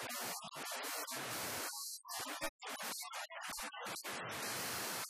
ハロウィーンの皆さん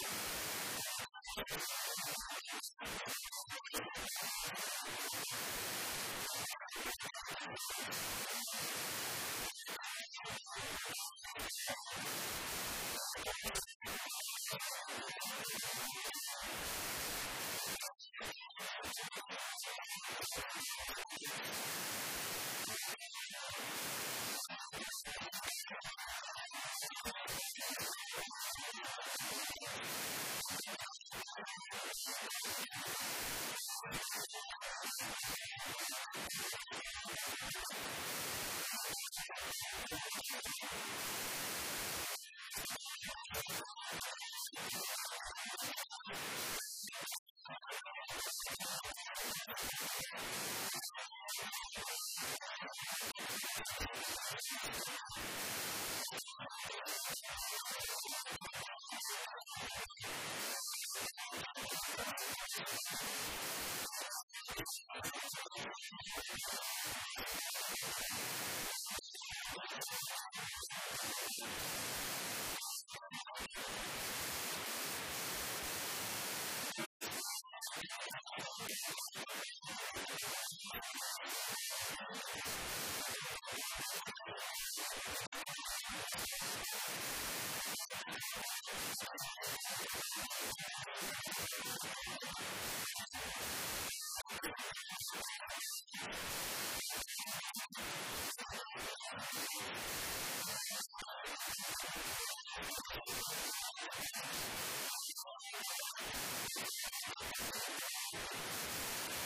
you. Thank you.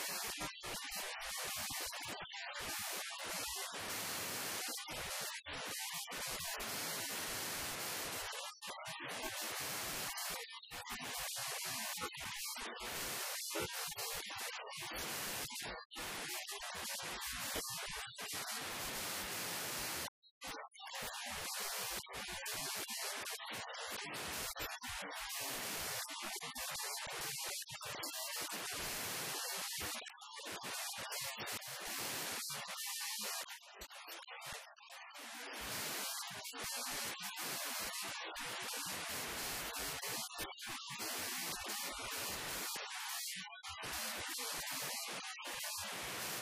よろしくお願いします。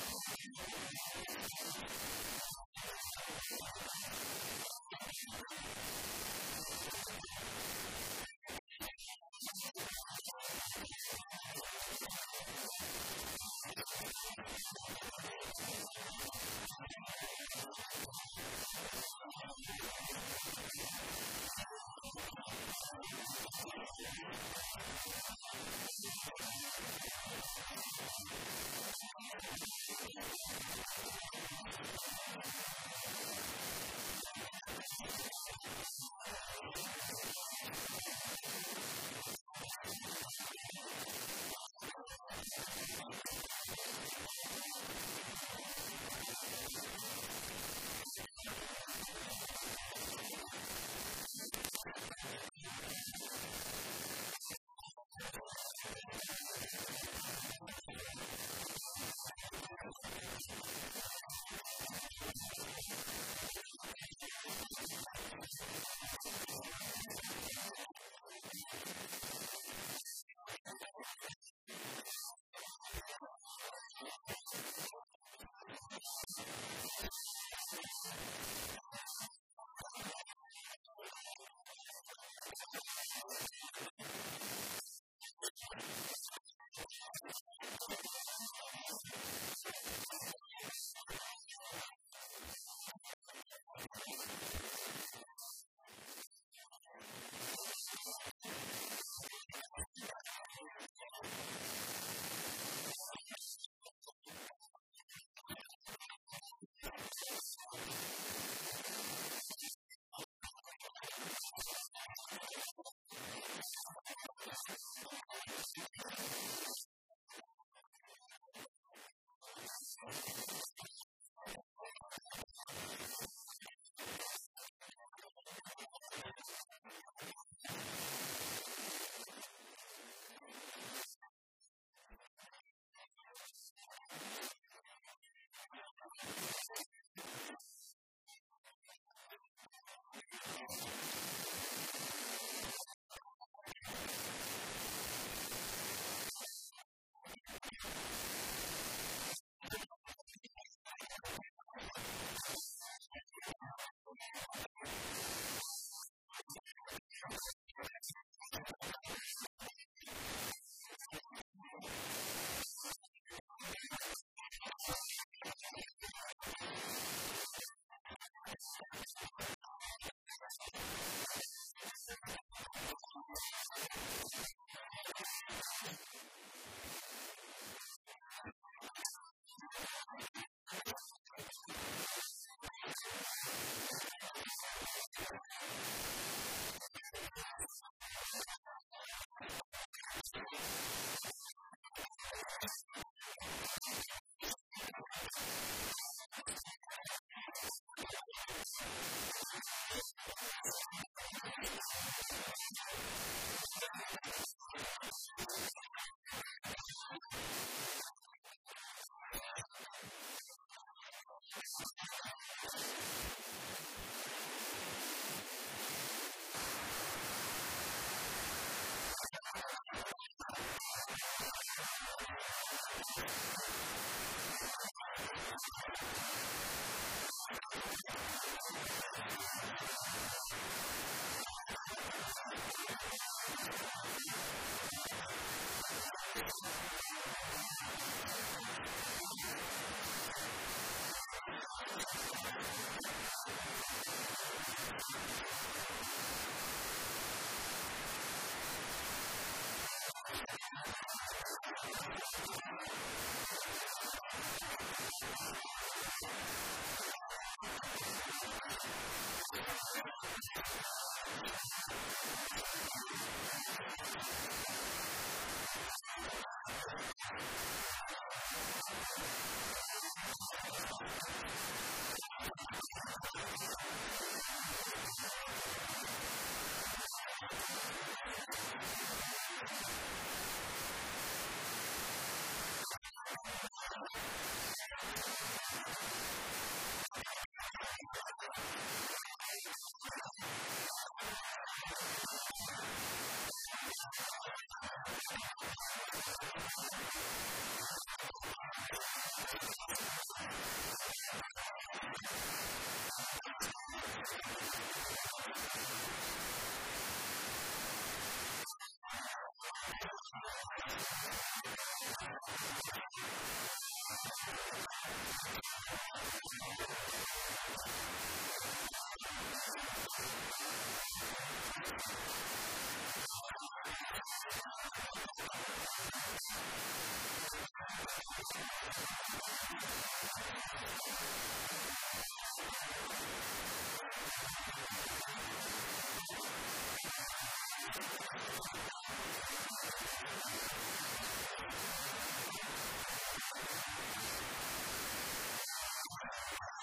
you you. ハハハハ! you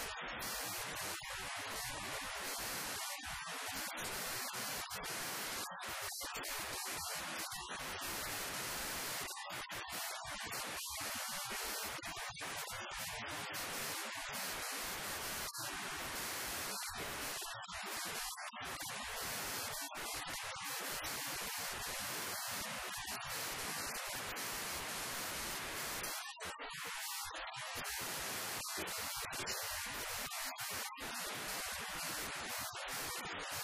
you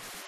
you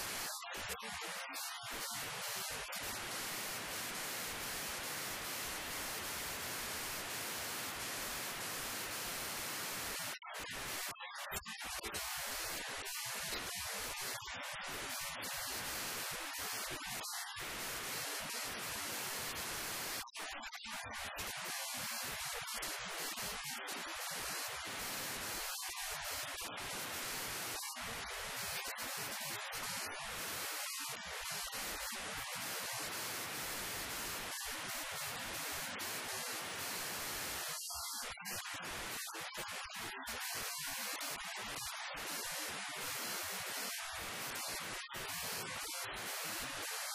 どうも。I'm sorry.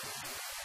Thank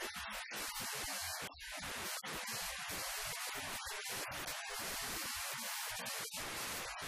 Thank you.